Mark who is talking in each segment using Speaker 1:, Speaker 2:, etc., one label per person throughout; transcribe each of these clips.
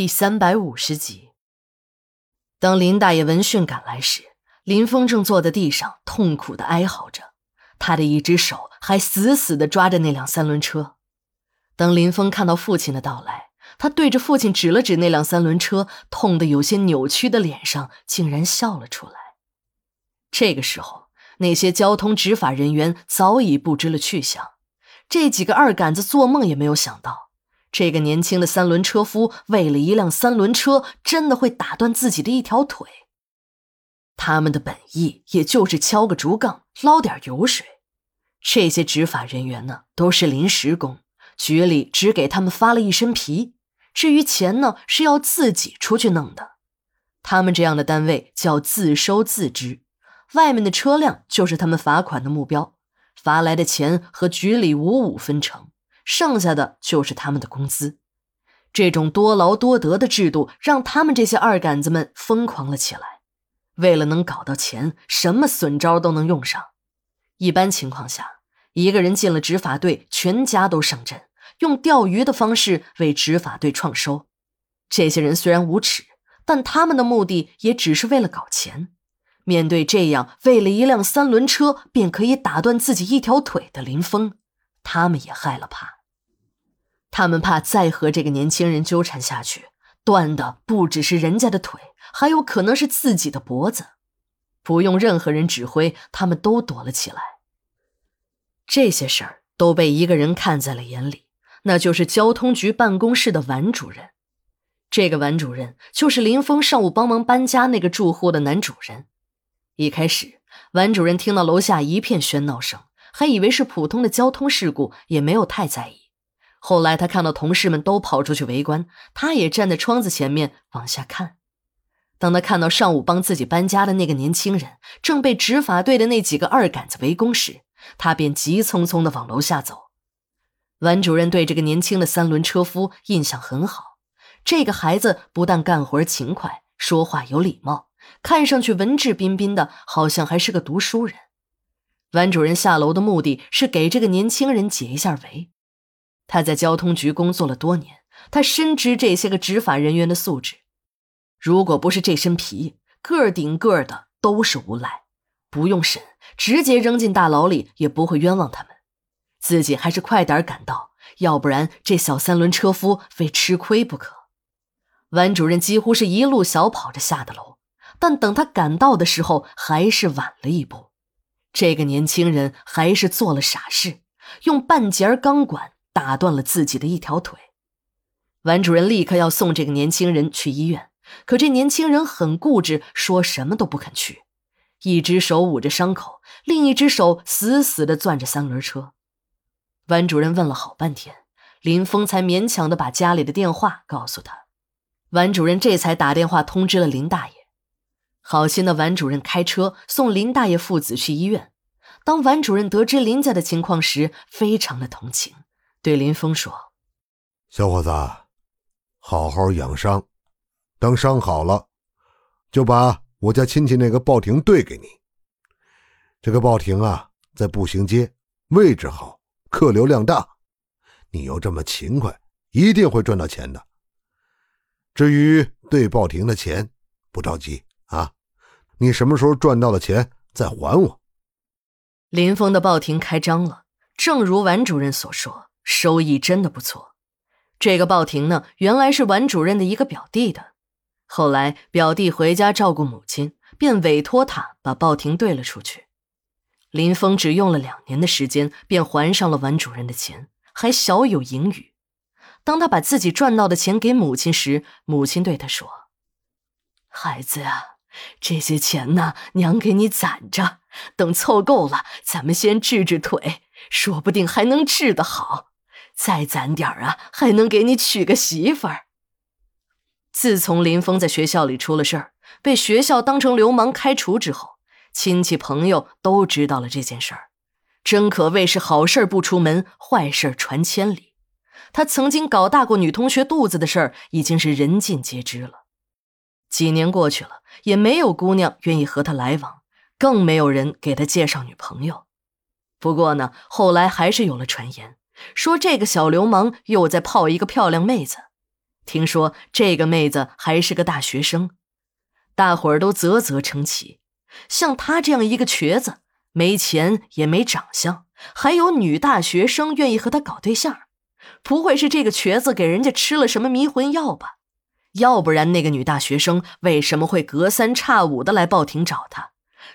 Speaker 1: 第三百五十集，当林大爷闻讯赶来时，林峰正坐在地上痛苦的哀嚎着，他的一只手还死死的抓着那辆三轮车。当林峰看到父亲的到来，他对着父亲指了指那辆三轮车，痛得有些扭曲的脸上竟然笑了出来。这个时候，那些交通执法人员早已不知了去向，这几个二杆子做梦也没有想到。这个年轻的三轮车夫为了一辆三轮车，真的会打断自己的一条腿。他们的本意也就是敲个竹杠，捞点油水。这些执法人员呢，都是临时工，局里只给他们发了一身皮，至于钱呢，是要自己出去弄的。他们这样的单位叫自收自支，外面的车辆就是他们罚款的目标，罚来的钱和局里五五分成。剩下的就是他们的工资，这种多劳多得的制度让他们这些二杆子们疯狂了起来。为了能搞到钱，什么损招都能用上。一般情况下，一个人进了执法队，全家都上阵，用钓鱼的方式为执法队创收。这些人虽然无耻，但他们的目的也只是为了搞钱。面对这样为了一辆三轮车便可以打断自己一条腿的林峰，他们也害了怕。他们怕再和这个年轻人纠缠下去，断的不只是人家的腿，还有可能是自己的脖子。不用任何人指挥，他们都躲了起来。这些事儿都被一个人看在了眼里，那就是交通局办公室的王主任。这个王主任就是林峰上午帮忙搬家那个住户的男主人。一开始，王主任听到楼下一片喧闹声，还以为是普通的交通事故，也没有太在意。后来他看到同事们都跑出去围观，他也站在窗子前面往下看。当他看到上午帮自己搬家的那个年轻人正被执法队的那几个二杆子围攻时，他便急匆匆地往楼下走。王主任对这个年轻的三轮车夫印象很好，这个孩子不但干活勤快，说话有礼貌，看上去文质彬彬的，好像还是个读书人。王主任下楼的目的是给这个年轻人解一下围。他在交通局工作了多年，他深知这些个执法人员的素质。如果不是这身皮，个顶个的都是无赖，不用审，直接扔进大牢里也不会冤枉他们。自己还是快点赶到，要不然这小三轮车夫非吃亏不可。王主任几乎是一路小跑着下的楼，但等他赶到的时候，还是晚了一步。这个年轻人还是做了傻事，用半截钢管。打断了自己的一条腿，王主任立刻要送这个年轻人去医院，可这年轻人很固执，说什么都不肯去，一只手捂着伤口，另一只手死死地攥着三轮车。王主任问了好半天，林峰才勉强的把家里的电话告诉他，王主任这才打电话通知了林大爷。好心的王主任开车送林大爷父子去医院。当王主任得知林家的情况时，非常的同情。对林峰说：“
Speaker 2: 小伙子，好好养伤，等伤好了，就把我家亲戚那个报亭兑给你。这个报亭啊，在步行街，位置好，客流量大。你又这么勤快，一定会赚到钱的。至于兑报亭的钱，不着急啊，你什么时候赚到了钱再还我。”
Speaker 1: 林峰的报亭开张了，正如王主任所说。收益真的不错。这个报亭呢，原来是王主任的一个表弟的。后来表弟回家照顾母亲，便委托他把报亭兑了出去。林峰只用了两年的时间，便还上了王主任的钱，还小有盈余。当他把自己赚到的钱给母亲时，母亲对他说：“孩子啊，这些钱呢，娘给你攒着，等凑够了，咱们先治治腿，说不定还能治得好。”再攒点啊，还能给你娶个媳妇儿。自从林峰在学校里出了事儿，被学校当成流氓开除之后，亲戚朋友都知道了这件事儿，真可谓是好事不出门，坏事传千里。他曾经搞大过女同学肚子的事儿，已经是人尽皆知了。几年过去了，也没有姑娘愿意和他来往，更没有人给他介绍女朋友。不过呢，后来还是有了传言。说这个小流氓又在泡一个漂亮妹子，听说这个妹子还是个大学生，大伙儿都啧啧称奇。像她这样一个瘸子，没钱也没长相，还有女大学生愿意和她搞对象，不会是这个瘸子给人家吃了什么迷魂药吧？要不然那个女大学生为什么会隔三差五的来报亭找他？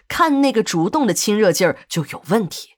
Speaker 1: 看那个主动的亲热劲儿就有问题。